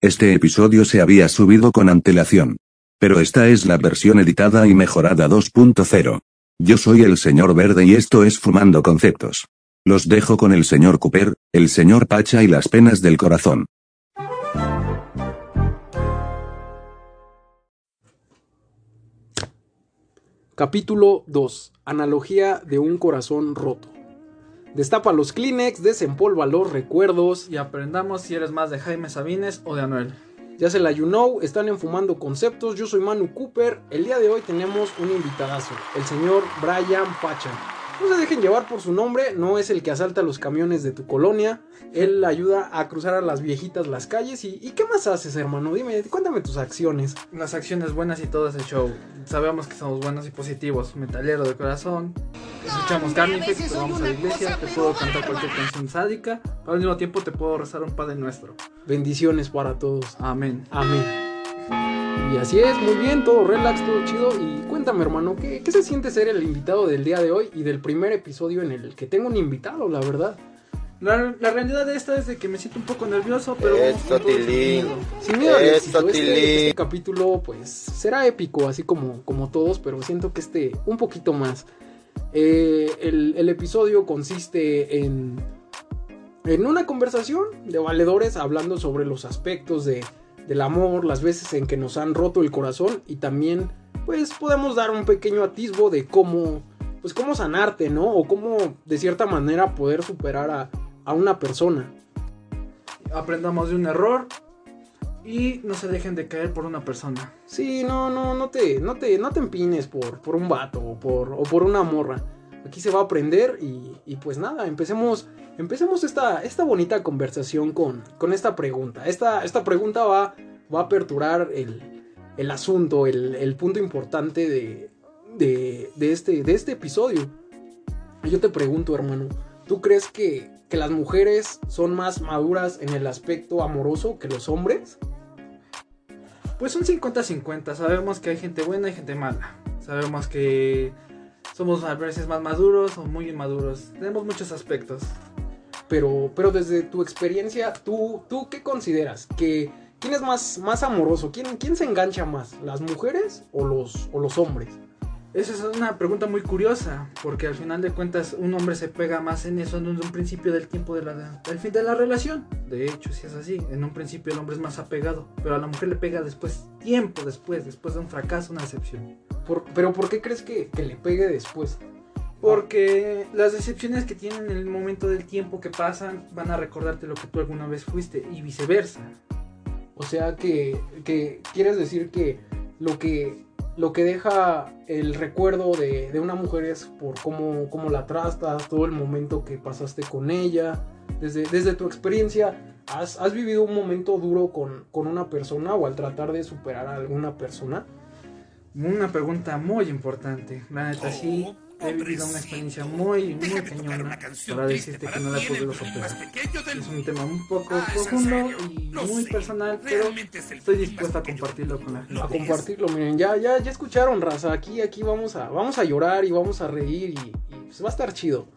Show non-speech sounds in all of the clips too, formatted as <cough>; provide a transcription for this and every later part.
Este episodio se había subido con antelación. Pero esta es la versión editada y mejorada 2.0. Yo soy el señor Verde y esto es Fumando Conceptos. Los dejo con el señor Cooper, el señor Pacha y las penas del corazón. Capítulo 2. Analogía de un corazón roto. Destapa los Kleenex, desempolva los recuerdos. Y aprendamos si eres más de Jaime Sabines o de Anuel. Ya se la you know, están en Fumando Conceptos. Yo soy Manu Cooper. El día de hoy tenemos un invitadazo, el señor Brian Pacha. No se dejen llevar por su nombre, no es el que asalta los camiones de tu colonia. Él ayuda a cruzar a las viejitas las calles. ¿Y, y qué más haces, hermano? Dime, cuéntame tus acciones. Las acciones buenas y todo ese show. Sabemos que somos buenos y positivos. Metalero de corazón. Escuchamos Carnifex, te vamos a la iglesia. Te puedo cantar cualquier canción sádica. Pero al mismo tiempo te puedo rezar un Padre Nuestro. Bendiciones para todos. Amén. Amén. Y así es, muy bien, todo relax, todo chido. Y cuéntame, hermano, ¿qué, ¿qué, se siente ser el invitado del día de hoy y del primer episodio en el que tengo un invitado, la verdad? La, la realidad de esta es de que me siento un poco nervioso, pero Esto, sin miedo. Sin miedo éxito, este, Tilín. este capítulo pues será épico, así como, como todos, pero siento que este un poquito más. Eh, el, episodio consiste en, en una conversación de valedores hablando sobre los aspectos de, del amor, las veces en que nos han roto el corazón y también pues podemos dar un pequeño atisbo de cómo pues cómo sanarte, ¿no? O cómo de cierta manera poder superar a, a una persona. Aprendamos de un error y no se dejen de caer por una persona. Sí, no, no, no te, no te, no te empines por, por un vato o por, o por una morra. Aquí se va a aprender y, y pues nada, empecemos, empecemos esta, esta bonita conversación con, con esta pregunta. Esta, esta pregunta va, va a aperturar el, el asunto, el, el punto importante de, de, de este, de este episodio. Yo te pregunto, hermano, ¿tú crees que, que las mujeres son más maduras en el aspecto amoroso que los hombres? Pues son 50-50. Sabemos que hay gente buena y gente mala. Sabemos que somos a veces más maduros o muy inmaduros. Tenemos muchos aspectos. Pero, pero desde tu experiencia, ¿tú, tú qué consideras? ¿Que, ¿Quién es más, más amoroso? ¿Quién, ¿Quién se engancha más? ¿Las mujeres o los, o los hombres? Esa es una pregunta muy curiosa, porque al final de cuentas un hombre se pega más en eso en un principio del tiempo de la, del fin de la relación. De hecho, si es así, en un principio el hombre es más apegado, pero a la mujer le pega después, tiempo después, después de un fracaso, una decepción. Por- ¿Pero por qué crees que, que le pegue después? Porque las decepciones que tienen en el momento del tiempo que pasan van a recordarte lo que tú alguna vez fuiste y viceversa. O sea que, que quieres decir que lo que lo que deja el recuerdo de, de una mujer es por cómo, cómo la tratas, todo el momento que pasaste con ella. Desde, desde tu experiencia, ¿has, has vivido un momento duro con, con una persona o al tratar de superar a alguna persona? Una pregunta muy importante. La neta sí he vivido una experiencia muy, muy cañona para decirte que no la podido superar. Es un tema un poco profundo y muy personal, pero estoy dispuesto a compartirlo con la gente. a compartirlo. Miren, ya, ya, ya escucharon, raza. Aquí, aquí vamos a, vamos a llorar y vamos a reír y, y, pues, va a estar chido.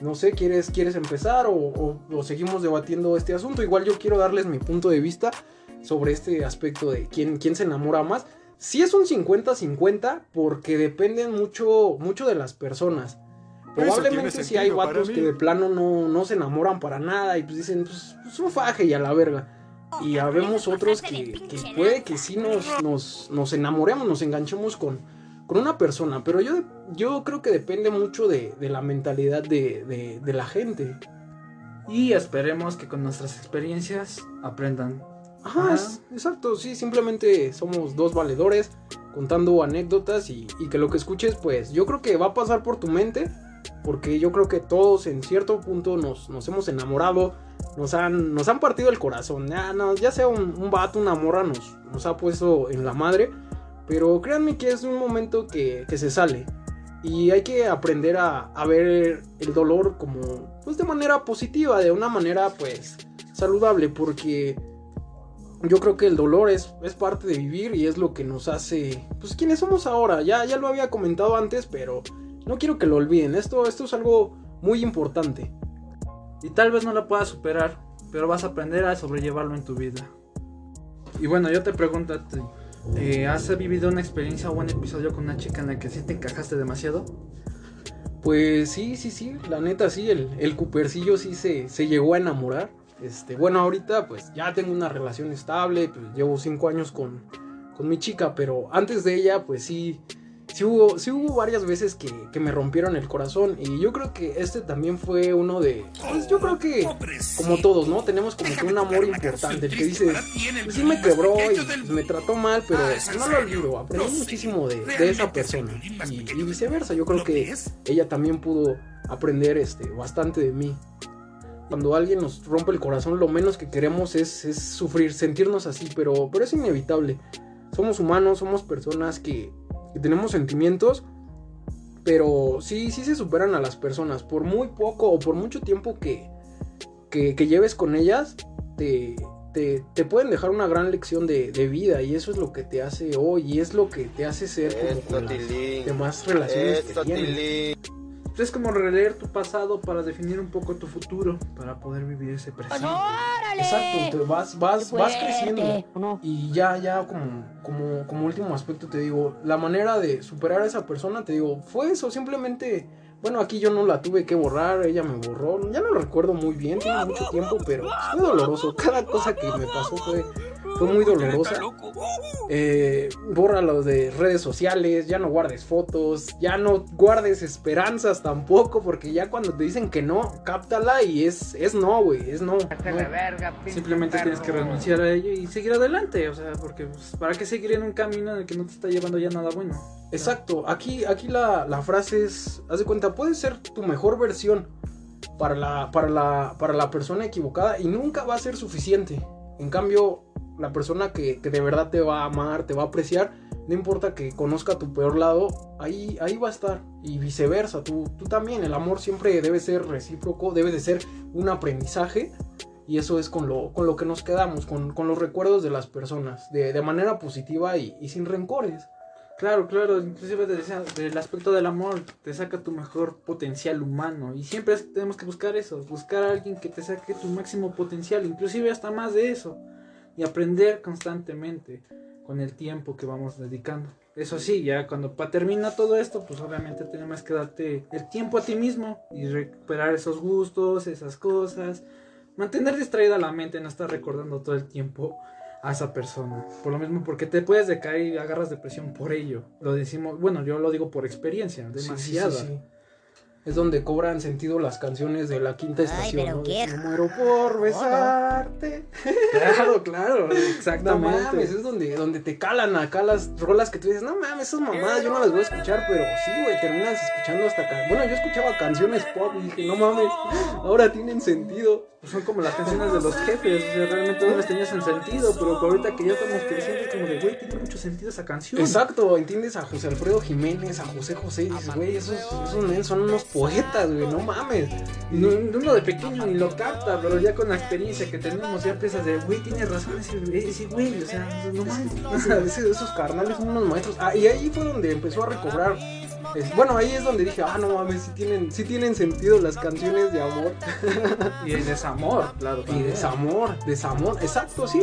No sé, ¿quieres, quieres empezar o, o- o seguimos debatiendo este asunto? Igual yo quiero darles mi punto de vista sobre este aspecto de quién, quién se enamora más. Sí es un 50-50 porque dependen mucho, mucho de las personas. Probablemente si hay para vatos mí. que de plano no, no se enamoran para nada y pues dicen, pues, pues un faje y a la verga. Y habemos otros que, que puede que sí nos, nos, nos enamoremos, nos enganchemos con, con una persona. Pero yo, yo creo que depende mucho de, de la mentalidad de, de- de la gente. Y esperemos que con nuestras experiencias aprendan. Ajá, es- exacto, sí, simplemente somos dos valedores contando anécdotas y, y que lo que escuches, pues yo creo que va a pasar por tu mente, porque yo creo que todos en cierto punto nos, nos hemos enamorado, nos han, nos han partido el corazón, ya, no, ya sea un, un vato, una morra, nos, nos ha puesto en la madre, pero créanme que es un momento que, que se sale. Y hay que aprender a, a ver el dolor como, pues de manera positiva, de una manera, pues, saludable, porque yo creo que el dolor es, es parte de vivir y es lo que nos hace, pues quienes somos ahora. Ya, ya lo había comentado antes, pero no quiero que lo olviden. Esto, esto es algo muy importante. Y tal vez no la puedas superar, pero vas a aprender a sobrellevarlo en tu vida. Y bueno, yo te pregunto, a ti, eh, ¿has vivido una experiencia o un episodio con una chica en la que sí te encajaste demasiado? Pues sí, sí, sí, la neta sí, el, el Coopercillo sí se, se llegó a enamorar. Este, bueno, ahorita pues ya tengo una relación estable, pues, llevo cinco años con, con mi chica, pero antes de ella pues sí, sí hubo, sí hubo varias veces que, que me rompieron el corazón y yo creo que este también fue uno de, pues yo creo que como todos, ¿no? Tenemos como que un amor importante, el que dice, pues sí me quebró y pues, me trató mal, pero no lo olvido, aprendí muchísimo de, de esa persona y, y viceversa, yo creo que ella también pudo aprender este, bastante de mí. Cuando alguien nos rompe el corazón, lo menos que queremos es, es sufrir, sentirnos así, pero, pero es inevitable. Somos humanos, somos personas que, que tenemos sentimientos, pero sí, sí se superan a las personas. Por muy poco o por mucho tiempo que, que, que lleves con ellas, te, te, te pueden dejar una gran lección de, de vida y eso es lo que te hace hoy y es lo que te hace ser como con las demás relaciones que tienes. Es como releer tu pasado para definir un poco tu futuro, para poder vivir ese presente. Exacto, te vas, vas, vas creciendo. Y ya, ya como, como, como último aspecto te digo, la manera de superar a esa persona, te digo, fue eso, simplemente, bueno, aquí yo no la tuve que borrar, ella me borró, ya no lo recuerdo muy bien, tiene mucho tiempo, pero fue doloroso, cada cosa que me pasó fue, fue muy dolorosa. Eh, bórralo de redes sociales, ya no guardes fotos, ya no guardes esperanzas tampoco, porque ya cuando te dicen que no, cáptala y es, es no, güey, es no. no. Simplemente tienes que renunciar a ello y seguir adelante, o sea, porque pues, ¿para qué seguir en un camino en el que no te está llevando ya nada bueno? Exacto, aquí, aquí la, la frase es, haz de cuenta, puedes ser tu mejor versión para la, para, la, para la persona equivocada y nunca va a ser suficiente. En cambio, la persona que, que de verdad te va a amar, te va a apreciar, no importa que conozca tu peor lado, ahí, ahí va a estar. Y viceversa, tú, tú también, el amor siempre debe ser recíproco, debe de ser un aprendizaje. Y eso es con lo, con lo que nos quedamos, con, con los recuerdos de las personas, de, de manera positiva y, y sin rencores. Claro, claro, inclusive te decía, del aspecto del amor, te saca tu mejor potencial humano. Y siempre tenemos que buscar eso, buscar a alguien que te saque tu máximo potencial, inclusive hasta más de eso. Y aprender constantemente con el tiempo que vamos dedicando. Eso sí, ya cuando termina todo esto, pues obviamente tenemos que darte el tiempo a ti mismo y recuperar esos gustos, esas cosas. Mantener distraída la mente, no estar recordando todo el tiempo a esa persona. Por lo mismo, porque te puedes decaer y agarras depresión por ello. Lo decimos, bueno, yo lo digo por experiencia, Sí, sí, sí, demasiada. sí. Es donde cobran sentido las canciones de la quinta Ay, estación. pero ¿no? De qué Me muero por besarte. <laughs> Claro, claro, No exactamente. mames, es donde, donde te calan acá las rolas que tú dices, no mames, esas mamadas yo no las voy a escuchar, pero sí, güey, terminas escuchando hasta acá. Bueno, yo escuchaba canciones pop y dije, no mames, ahora tienen sentido. Pues son como las canciones de los jefes, o sea, realmente no les tenían sentido, pero ahorita que ya estamos creciendo es como de, güey, tiene mucho sentido esa canción. Exacto, entiendes a José Alfredo Jiménez, a José José, y dices, güey, esos, esos men son unos poetas, güey, no mames. Y no- uno de pequeño ni lo capta, pero ya con la experiencia que tenemos ya empiezas de, güey, tiene razón ese, ese güey, o sea, no mames. <laughs> Esos carnales son unos maestros. Ah, y ahí fue donde empezó a recobrar. es- bueno, ahí es donde dije, ah, no mames, sí tienen, sí tienen sentido las canciones de amor. <laughs> Y el desamor, claro. Y también. desamor, desamor, exacto, sí.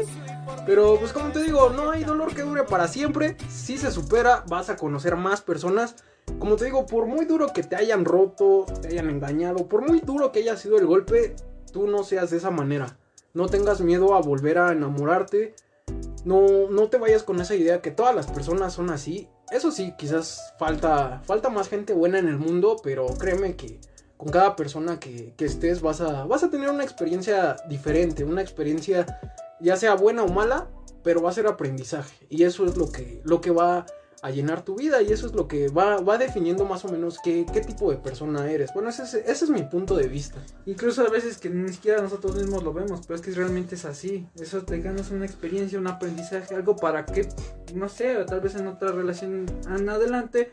Pero pues como te digo, no hay dolor que dure para siempre. Si se supera, vas a conocer más personas. Como te digo, por muy duro que te hayan roto, te hayan engañado, por muy duro que haya sido el golpe, tú no seas de esa manera. No tengas miedo a volver a enamorarte. No, no te vayas con esa idea que todas las personas son así. Eso sí, quizás falta, falta más gente buena en el mundo, pero créeme que con cada persona que, que estés vas a, vas a tener una experiencia diferente, una experiencia ya sea buena o mala, pero va a ser aprendizaje. Y eso es lo que, lo que va a llenar tu vida y eso es lo que va, va definiendo más o menos qué, qué tipo de persona eres. Bueno, ese es, ese es mi punto de vista. Incluso a veces que ni siquiera nosotros mismos lo vemos, pero es que realmente es así. Eso te ganas una experiencia, un aprendizaje, algo para que, no sé, tal vez en otra relación en adelante,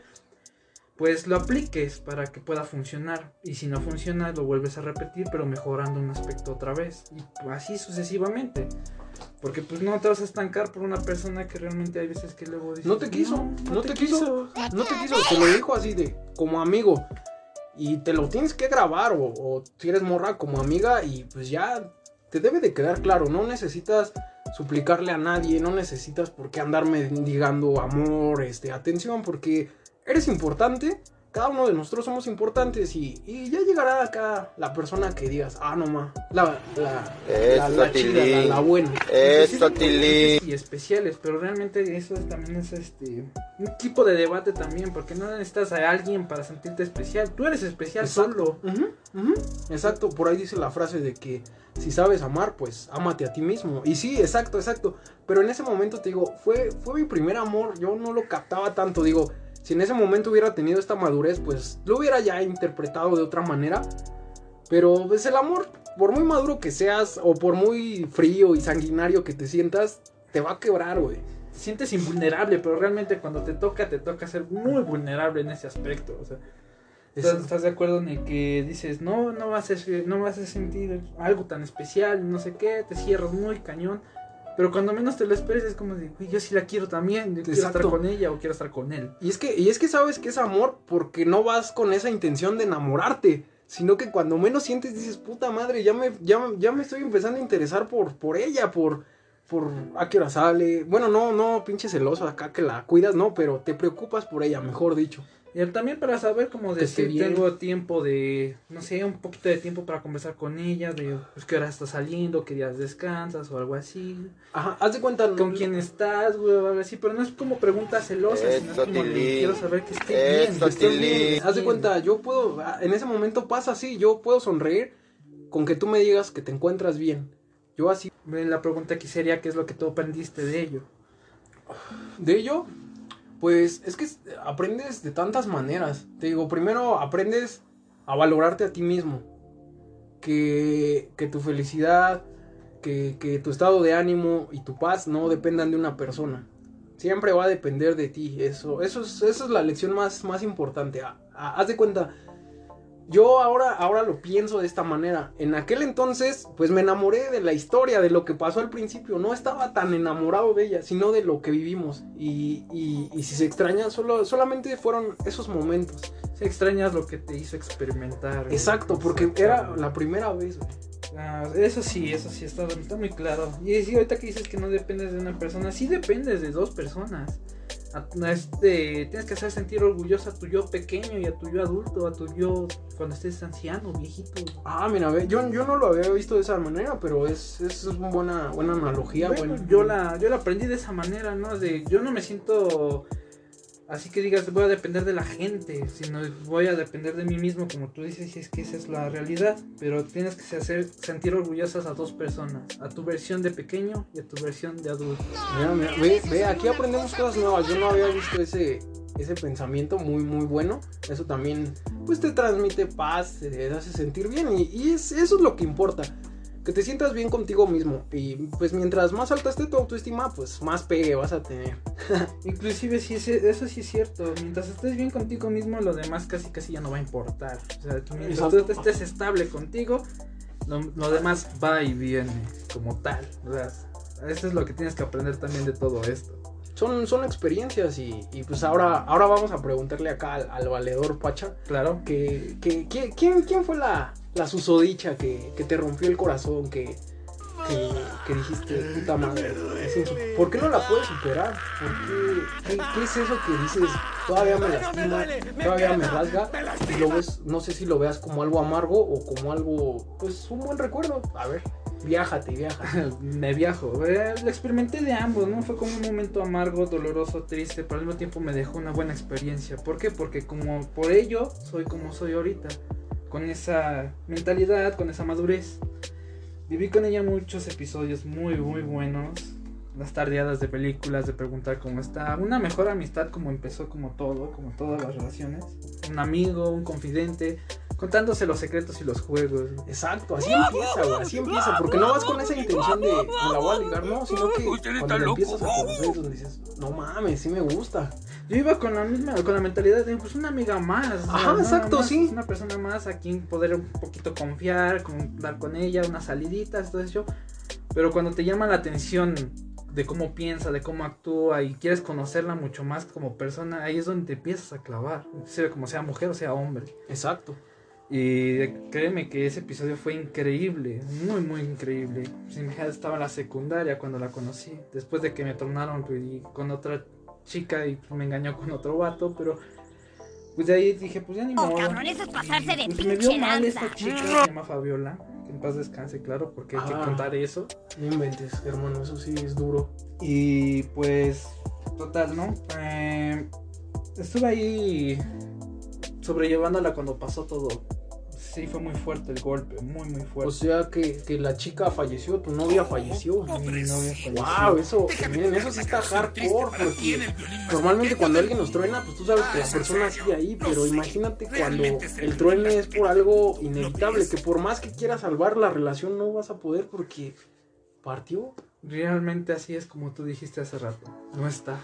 pues lo apliques para que pueda funcionar. Y si no funciona, lo vuelves a repetir, pero mejorando un aspecto otra vez. Y así sucesivamente. Porque pues no te vas a estancar por una persona que realmente hay veces que luego dices, No te quiso, no, te, quiso, no te quiso, te lo dijo así de como amigo. Y te lo tienes que grabar o, o si eres morra como amiga y pues ya te debe de quedar claro, no necesitas suplicarle a nadie, no necesitas por qué andar mendigando amor, este, atención, porque eres importante, cada uno de nosotros somos importantes y, y ya llegará acá la persona que digas, ah, no ma, la, la, la, la chida, la, la buena. Tilín. y especiales, pero realmente eso también es este un tipo de debate también, porque no necesitas a alguien para sentirte especial, tú eres especial solo. Ujú, ujú, Exacto, por ahí dice la frase de que si sabes amar, pues ámate a ti mismo. Y sí, exacto, exacto. Pero en ese momento te digo, fue, fue mi primer amor, yo no lo captaba tanto, digo, si en ese momento hubiera tenido esta madurez, pues lo hubiera ya interpretado de otra manera. Pero pues el amor, por muy maduro que seas o por muy frío y sanguinario que te sientas, te va a quebrar, güey. Te sientes invulnerable, pero realmente cuando te toca, te toca ser muy vulnerable en ese aspecto. O sea, ¿estás, estás de acuerdo en el que dices, no, no vas, a, no vas a sentir algo tan especial, no sé qué, te cierras muy cañón. Pero cuando menos te lo esperes es como de, "Güey, yo sí la quiero también, yo quiero estar con ella o quiero estar con él. Y es que, y es que sabes que es amor porque no vas con esa intención de enamorarte. Sino que cuando menos sientes dices, puta madre, ya me, ya, ya me estoy empezando a interesar por, por ella, por, por a qué hora sale. Bueno, no, no, pinche celoso acá que la cuidas, no, pero te preocupas por ella, mejor dicho. Y también para saber decir, bien. tengo tiempo de, no sé, un poquito de tiempo para conversar con ella, de pues, qué hora estás saliendo, qué días descansas o algo así. Ajá, haz de cuenta. ¿Con quién estás, güey? O algo así, pero no es como preguntas celosas, sino es como de, quiero saber que esté bien, que esté bien, Haz de cuenta, yo puedo, ah, en ese momento pasa así, yo puedo sonreír con que tú me digas que te encuentras bien. Yo así, La pregunta aquí sería, ¿qué es lo que tú aprendiste de ello? de ello, pues es que aprendes de tantas maneras. Te digo, primero aprendes a valorarte a ti mismo. Que, que tu felicidad, que, que tu estado de ánimo y tu paz no dependan de una persona. Siempre va a depender de ti. Eso, eso, es, eso es la lección más, más importante. Ah, ah, haz de cuenta, yo ahora, ahora lo pienso de esta manera. En aquel entonces, pues me enamoré de la historia, de lo que pasó al principio. No estaba tan enamorado de ella, sino de lo que vivimos. Y, y- y si se extraña, solo, solamente fueron esos momentos. Si extrañas lo que te hizo experimentar. Exacto, porque era la primera vez. Ah, eso sí, eso sí, está, está muy claro. Y sí, ahorita que dices que no dependes de una persona, sí dependes de dos personas. A- este, tienes que hacer sentir orgulloso a tu yo pequeño y a tu yo adulto, a tu yo cuando estés anciano, viejito. Ah, mira, yo, yo no lo había visto de esa manera, pero es, es una buena, buena analogía. Bueno, buen- yo la, yo la aprendí de esa manera, ¿no? De, yo no me siento así que digas voy a depender de la gente, sino voy a depender de mí mismo, como tú dices, y es que esa es la realidad. Pero tienes que hacer sentir orgullosas a dos personas, a tu versión de pequeño y a tu versión de adulto. Ve, ve, aquí aprendemos cosas nuevas. Yo no había visto ese, ese pensamiento muy, muy bueno. Eso también, pues, te transmite paz, te hace sentir bien. Y, y es, eso es lo que importa. Que te sientas bien contigo mismo. Y, pues, mientras más alta esté tu autoestima, pues, más pegue vas a tener. <laughs> Inclusive sí, es- eso sí es cierto, mientras estés bien contigo mismo, lo demás casi casi ya no va a importar. O sea, mientras Exacto. tú estés estable contigo, lo, lo demás va y viene como tal. O sea, eso es lo que tienes que aprender también de todo esto. Son, son experiencias y, y, pues ahora, ahora vamos a preguntarle acá al, al valedor Pacha. Claro. Que, que, que- ¿quién, ¿Quién fue la, la susodicha que, que te rompió el corazón? Que, que, que dijiste, puta madre. es ¿Por qué no la puedes superar? ¿Por qué, qué, qué es eso que dices? Todavía me lastima, todavía me rasga. Y lo ves, no sé si lo veas como algo amargo o como algo, pues un buen recuerdo. A ver, viájate, viaja. <laughs> Me viajo. eh, lo experimenté de ambos, ¿no? Fue como un momento amargo, doloroso, triste, pero al mismo tiempo me dejó una buena experiencia. ¿Por qué? Porque como por ello soy como soy ahorita. Con esa mentalidad, con esa madurez. Viví con ella muchos episodios muy, muy buenos. Las tardeadas de películas, de preguntar cómo está. Una mejor amistad como empezó como todo, como todas las relaciones. Un amigo, un confidente, contándose los secretos y los juegos. Exacto, así empieza, güey, así empieza, porque no vas con esa intención de me la voy a ligar, no, sino que cuando empiezas a conocer dices, no mames, sí me gusta. Yo iba con la misma, con la mentalidad de pues una amiga más. Ajá, nada exacto, más, sí. Una persona más a quien poder un poquito confiar, contar con ella, unas saliditas, todo eso. Pero cuando te llama la atención de cómo piensa, de cómo actúa y quieres conocerla mucho más como persona, ahí es donde te empiezas a clavar. Sea como sea mujer o sea hombre. Exacto. Y créeme que ese episodio fue increíble, muy, muy increíble. Hija estaba en la secundaria cuando la conocí, después de que me tornaron pues, y con otra chica y me engañó con otro vato, pero pues de ahí dije, pues ya ni Oh, modo. cabrón, eso es pasarse de Pues me vio pinche mal esta chica, se llama Fabiola, que en paz descanse, claro, porque hay que Ah. contar eso. No inventes, hermano, eso sí es duro. Y pues, total, ¿no? Eh, estuve ahí sobrellevándola cuando pasó todo. Sí, fue muy fuerte el golpe, muy, muy O fuerte. sea que, que la chica falleció, tu novia falleció. Mi novia falleció. Wow, eso, miren, eso sí está hardcore porque normalmente cuando alguien nos truena, pues tú sabes que la persona sigue ahí, pero imagínate cuando el truene es por algo inevitable, que por más que quieras salvar la relación no vas a poder porque partió, Realmente así es como tú dijiste hace rato. No está,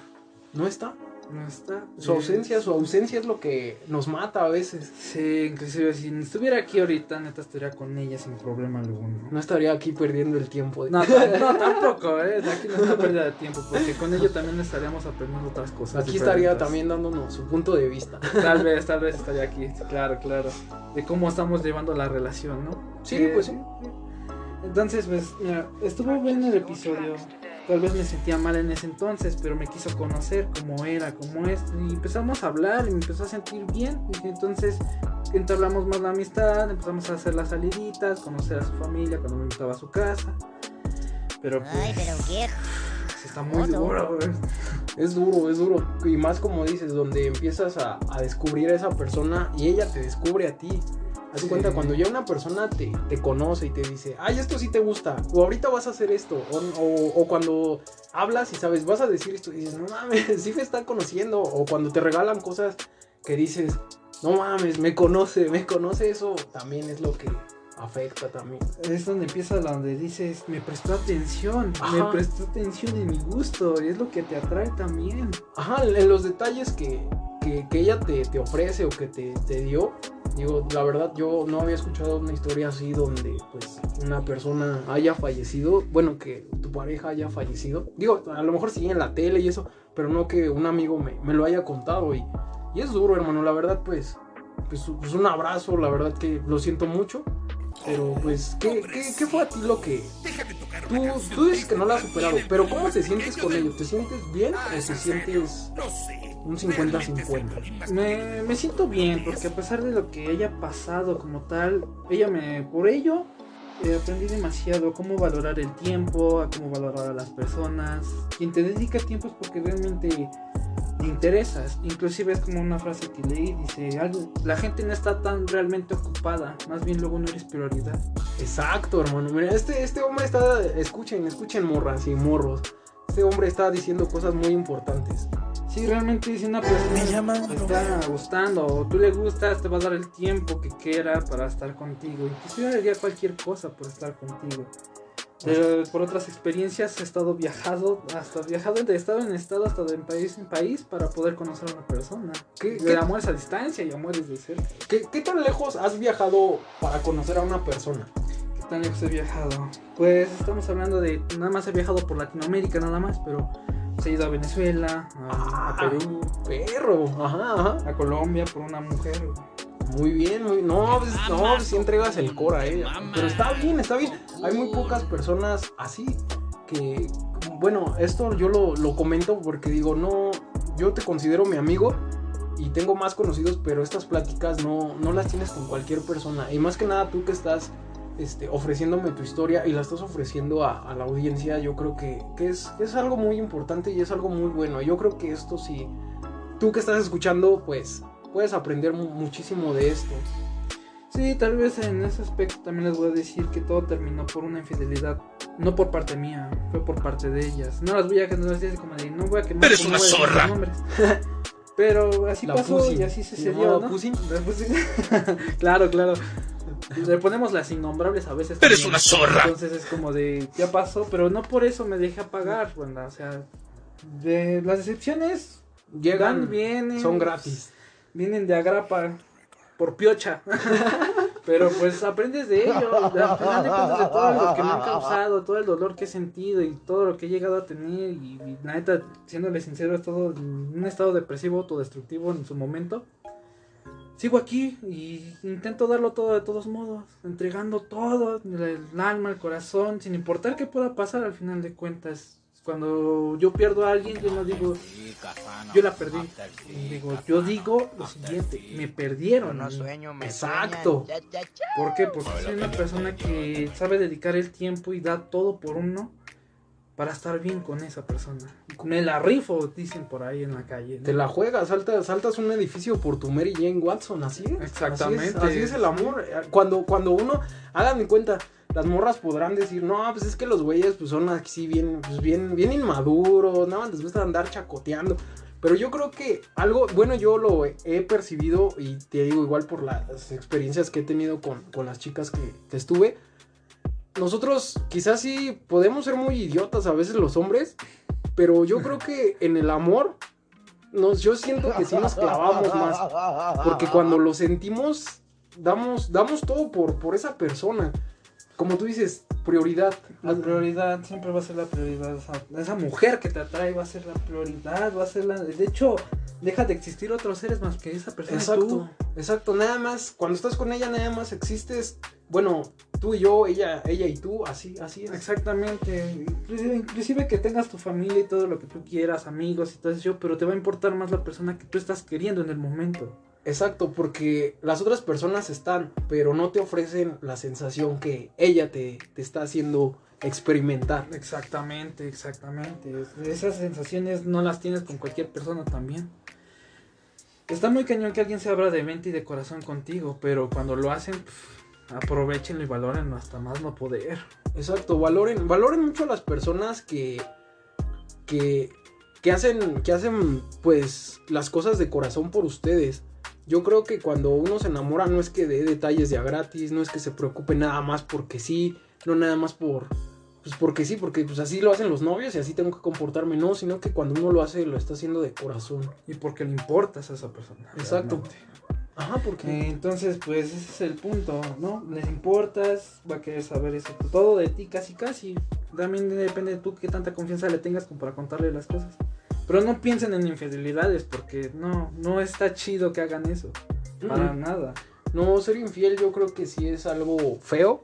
no está. No está. Su ausencia, su ausencia es lo que nos mata a veces. Sí, inclusive si estuviera aquí ahorita, neta estaría con ella sin problema alguno. No estaría aquí perdiendo el tiempo. de- No, no, tampoco, ¿eh? Aquí no es una pérdida de tiempo, porque con ello también estaríamos aprendiendo otras cosas. Aquí estaría también dándonos su punto de vista. Tal vez, tal vez estaría aquí, claro, claro. De cómo estamos llevando la relación, ¿no? Sí, Eh, pues sí. Entonces, pues, mira, estuvo bueno el episodio. Tal vez me sentía mal en ese entonces, pero me quiso conocer cómo era, cómo es. Y empezamos a hablar y me empezó a sentir bien. Y entonces entablamos más la amistad, empezamos a hacer las saliditas, conocer a su familia cuando me invitaba a su casa. Pero pues, Ay, pero viejo. sí está muy duro, güey. Es duro, es duro. Y más como dices, donde empiezas a, a descubrir a esa persona y ella te descubre a ti. Haz Sí. cuenta, cuando ya una persona te, te conoce y te dice, ay, esto sí te gusta, o ahorita vas a hacer esto, o, o- o cuando hablas y sabes, vas a decir esto, y dices, no mames, <laughs> sí me está conociendo, o cuando te regalan cosas que dices, no mames, me conoce, me conoce, eso también es lo que afecta también. Es donde empieza donde dices, me prestó atención, me Ajá. prestó atención en mi gusto, y es lo que te atrae también. Ajá, en los detalles que, que, que ella te, te ofrece o que te, te dio. Digo, la verdad, yo no había escuchado una historia así donde pues una persona haya fallecido. Bueno, que tu pareja haya fallecido. Digo, a lo mejor sí en la tele y eso, pero no que un amigo me, me lo haya contado. Y, y es duro, hermano. La verdad, pues, pues, pues un abrazo. La verdad que lo siento mucho. Pero pues, ¿qué, qué, qué fue a ti lo que... Tú, tú dices que no la has superado, pero ¿cómo te sientes con ello? ¿Te sientes bien o te sientes un 50-50? Me, me siento bien, porque a pesar de lo que haya pasado como tal, ella me, por ello, eh, aprendí demasiado a cómo valorar el tiempo, a cómo valorar a las personas. Quien te dedica tiempo es porque realmente te interesas. Inclusive es como una frase que leí, dice, algo, la gente no está tan realmente ocupada, más bien luego no eres prioridad. Exacto, hermano. Mira, este, este hombre está. Escuchen, escuchen, morras y morros. Este hombre está diciendo cosas muy importantes. Si realmente si una persona te está gustando o tú le gustas, te va a dar el tiempo que quiera para estar contigo. Inclusive haría cualquier cosa por estar contigo. Pero por otras experiencias he estado viajado, hasta viajado de estado en estado, hasta de país en país para poder conocer a una persona. ¿Qué- Que qué- amores a distancia y amores de cerca. ¿Qué, qué tan lejos has viajado para conocer a una persona? ¿Qué tan lejos he viajado? Pues estamos hablando de, nada más he viajado por Latinoamérica nada más, pero pues, he ido a Venezuela, a, a Perú, Perro. Ajá, ajá. a Colombia por una mujer. Muy bien, muy No, pues, no, pues sí entregas el core a ella. Pero está bien, está bien. Hay muy pocas personas así que. Bueno, esto yo lo, lo comento porque digo, no. Yo te considero mi amigo y tengo más conocidos, pero estas pláticas no, no las tienes con cualquier persona. Y más que nada tú que estás este, ofreciéndome tu historia y la estás ofreciendo a, a la audiencia, yo creo que, que es, es algo muy importante y es algo muy bueno. Yo creo que esto sí, tú que estás escuchando, pues puedes aprender mu- muchísimo de esto. Sí, tal vez en ese aspecto también les voy a decir que todo terminó por una infidelidad. No por parte mía, fue por parte de ellas. No las voy a generalizar como de, no voy a quemar Eres una voy a decir zorra. nombres. <laughs> Pero así La pasó Pussy. y así se ¿Se se dio, llamaba ¿no? <laughs> Claro, claro. Le ponemos las innombrables a veces. Eres también. una zorra. Entonces es como de, ya pasó, pero no por eso me dejé apagar, banda. O sea, de las decepciones Llegan, van, vienen. son gratis. Vienen de agrapa por piocha. <laughs> Pero pues aprendes de ello. Final de todo lo que me han causado, todo el dolor que he sentido y todo lo que he llegado a tener. Y, y la neta, siéndole sincero, es todo un estado depresivo, autodestructivo en su momento. Sigo aquí y intento darlo todo de todos modos, entregando todo, el alma, el corazón, sin importar qué pueda pasar al final de cuentas. Cuando yo pierdo a alguien, yo no digo, yo la perdí. Digo, yo digo lo siguiente, me perdieron. Exacto. ¿Por qué? Porque soy una persona que sabe dedicar el tiempo y da todo por uno para estar bien con esa persona. Me la rifo, dicen por ahí en la calle. ¿no? Te la juegas, saltas, saltas un edificio por tu Mary Jane Watson, así es. Exactamente. Así es, así es el amor. Cuando, cuando uno, hagan de cuenta, las morras podrán decir, no, pues es que los güeyes pues son así bien, pues bien, bien inmaduros, nada más les gusta andar chacoteando. Pero yo creo que algo, bueno, yo lo he percibido y te digo igual por las experiencias que he tenido con, con las chicas que, que estuve. Nosotros quizás sí podemos ser muy idiotas a veces los hombres, pero yo creo que en el amor, nos, yo siento que sí nos clavamos más. Porque cuando lo sentimos, damos, damos todo por, por esa persona. Como tú dices, prioridad. La prioridad siempre va a ser la prioridad. Esa, esa mujer que te atrae va a ser la prioridad, va a ser la... De hecho, deja de existir otros seres más que esa persona. Exacto, tú. exacto. Nada más, cuando estás con ella, nada más existes, bueno, tú y yo, ella, ella y tú, así, así es. Exactamente. Inclusive, inclusive que tengas tu familia y todo lo que tú quieras, amigos y todo eso, pero te va a importar más la persona que tú estás queriendo en el momento. Exacto, porque las otras personas están, pero no te ofrecen la sensación que ella te, te está haciendo experimentar. Exactamente, exactamente. Es- Esas sensaciones no las tienes con cualquier persona también. Está muy cañón que alguien se abra de mente y de corazón contigo, pero cuando lo hacen, aprovechenlo y valórenlo hasta más no poder. Exacto, valoren, valoren mucho a las personas que, que, que hacen, que hacen, pues, las cosas de corazón por ustedes. Yo creo que cuando uno se enamora no es que dé detalles de a gratis, no es que se preocupe nada más porque sí, no nada más por, pues porque sí, porque pues así lo hacen los novios y así tengo que comportarme, no, sino que cuando uno lo hace lo está haciendo de corazón. Y porque le importas a esa persona. Exacto. realmente. Ajá, porque... Eh, Entonces, pues ese es el punto, ¿no? Les importas, va a querer saber eso, todo de ti casi casi. También depende de tú qué tanta confianza le tengas como para contarle las cosas. Pero no piensen en infidelidades porque no, no está chido que hagan eso. Para Mm. nada. No, ser infiel yo creo que sí es algo feo.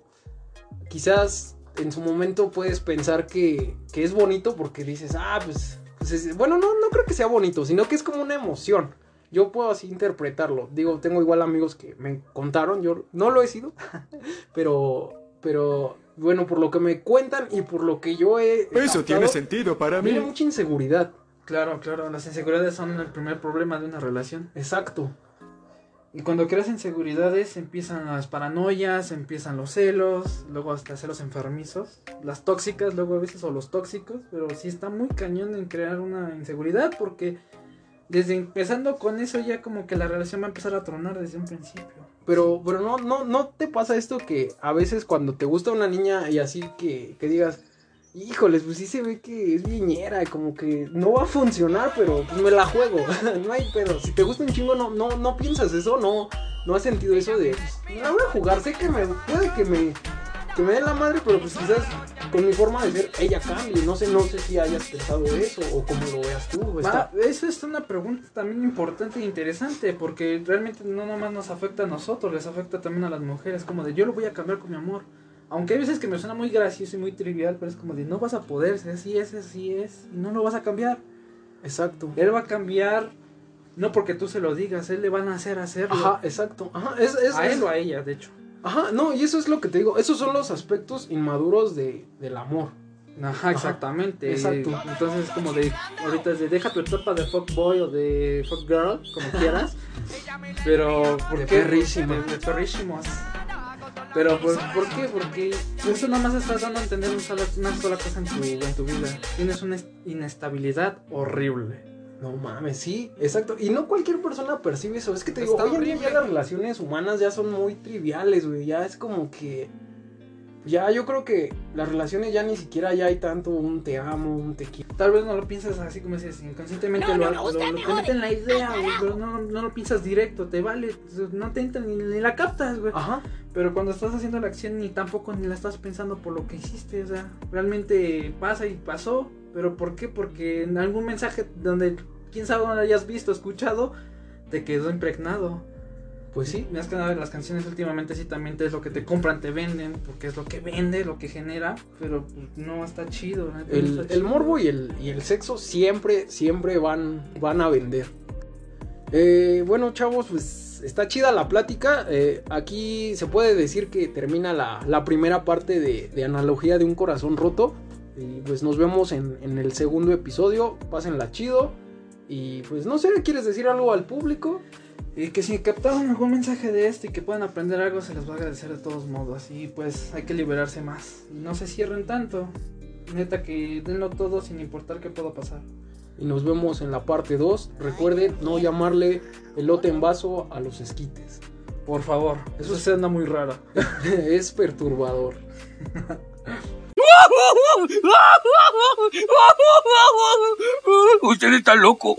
Quizás en su momento puedes pensar que, que es bonito porque dices, ah, pues, pues es- bueno, no, no creo que sea bonito, sino que es como una emoción. Yo puedo así interpretarlo. Digo, tengo igual amigos que me contaron, yo no lo he sido, <laughs> pero, pero, bueno, por lo que me cuentan y por lo que yo he... Eso captado, tiene sentido para mí. Tiene mucha inseguridad. Claro, claro, las inseguridades son el primer problema de una relación. Exacto. Y cuando creas inseguridades empiezan las paranoias, empiezan los celos, luego hasta celos enfermizos, las tóxicas, luego a veces o los tóxicos, pero sí está muy cañón en crear una inseguridad porque desde empezando con eso ya como que la relación va a empezar a tronar desde un principio. Pero, pero no, no, no te pasa esto que a veces cuando te gusta una niña y así que, que digas, híjoles, pues sí se ve que es viñera, como que no va a funcionar, pero pues me la juego, <laughs> no hay pedo. Si te gusta un chingo, no, no, no piensas eso, no, no has sentido eso de, pues, la voy a jugar, sé que me, puede que me, que me dé la madre, pero pues quizás con mi forma de ser ella cambie, no sé, no sé si hayas pensado eso o cómo lo veas tú. Está, eso es una pregunta también importante e interesante porque realmente no nomás nos afecta a nosotros, les afecta también a las mujeres, como de yo lo voy a cambiar con mi amor. Aunque hay veces que me suena muy gracioso y muy trivial, pero es como de no vas a poder, si así es, así es, y no lo vas a cambiar. exacto. Él va a cambiar, no porque tú se lo digas, él le van a hacer hacerlo. Ajá, exacto. Ajá, es, es, a es- él o a ella, de hecho. Ajá, no, y eso es lo que te digo. Esos son los aspectos inmaduros de, del amor. Ajá, exactamente. exacto. Entonces, como de, ahorita es de deja tu etapa de fuckboy o de fuckgirl, como quieras. Pero, ¿por De qué? perrísimo. De, de perrísimos. Pero, ¿por, por qué? Porque eso nada más estás dando a entender sola- una sola cosa en tu, en tu vida. Tienes una est- inestabilidad horrible. No mames, sí, exacto. Y no cualquier persona percibe eso. Es que te digo, Está hoy en día horrible. ya las relaciones humanas ya son muy triviales, güey. Ya es como que. Ya yo creo que las relaciones ya ni siquiera ya hay tanto un te amo, un te quiero. Tal vez no lo piensas así como dices, inconscientemente lo, lo, lo- te meten la idea, güey, pero no, no lo piensas directo, te vale, no te entra ni, ni la captas, güey. Ajá. Pero cuando estás haciendo la acción ni tampoco ni la estás pensando por lo que hiciste, o sea, realmente pasa y pasó, pero ¿por qué? Porque en algún mensaje donde quién sabe dónde hayas visto, escuchado, te quedó impregnado. Pues sí. Más que nada las canciones últimamente sí también es lo que te compran, te venden, porque es lo que vende, lo que genera, pero pues, no está chido. no El, está el chido. morbo y el, y el sexo siempre, siempre van, van a vender. Eh, bueno, chavos, pues está chida la plática. Eh, aquí se puede decir que termina la, la primera parte de, de analogía de un corazón roto. Y pues nos vemos en, en el segundo episodio. Pásenla chido. Y pues no sé, ¿quieres decir algo al público? Y que si captaron algún mensaje de esto y que puedan aprender algo, se les va a agradecer de todos modos. Y pues hay que liberarse más. Y no se cierren tanto. Neta que denlo todo sin importar qué pueda pasar. Y nos vemos en la parte 2. Recuerden no llamarle elote en vaso a los esquites. Por favor, eso se anda muy rara. <laughs> es perturbador. <laughs> <laughs> Usted está loco.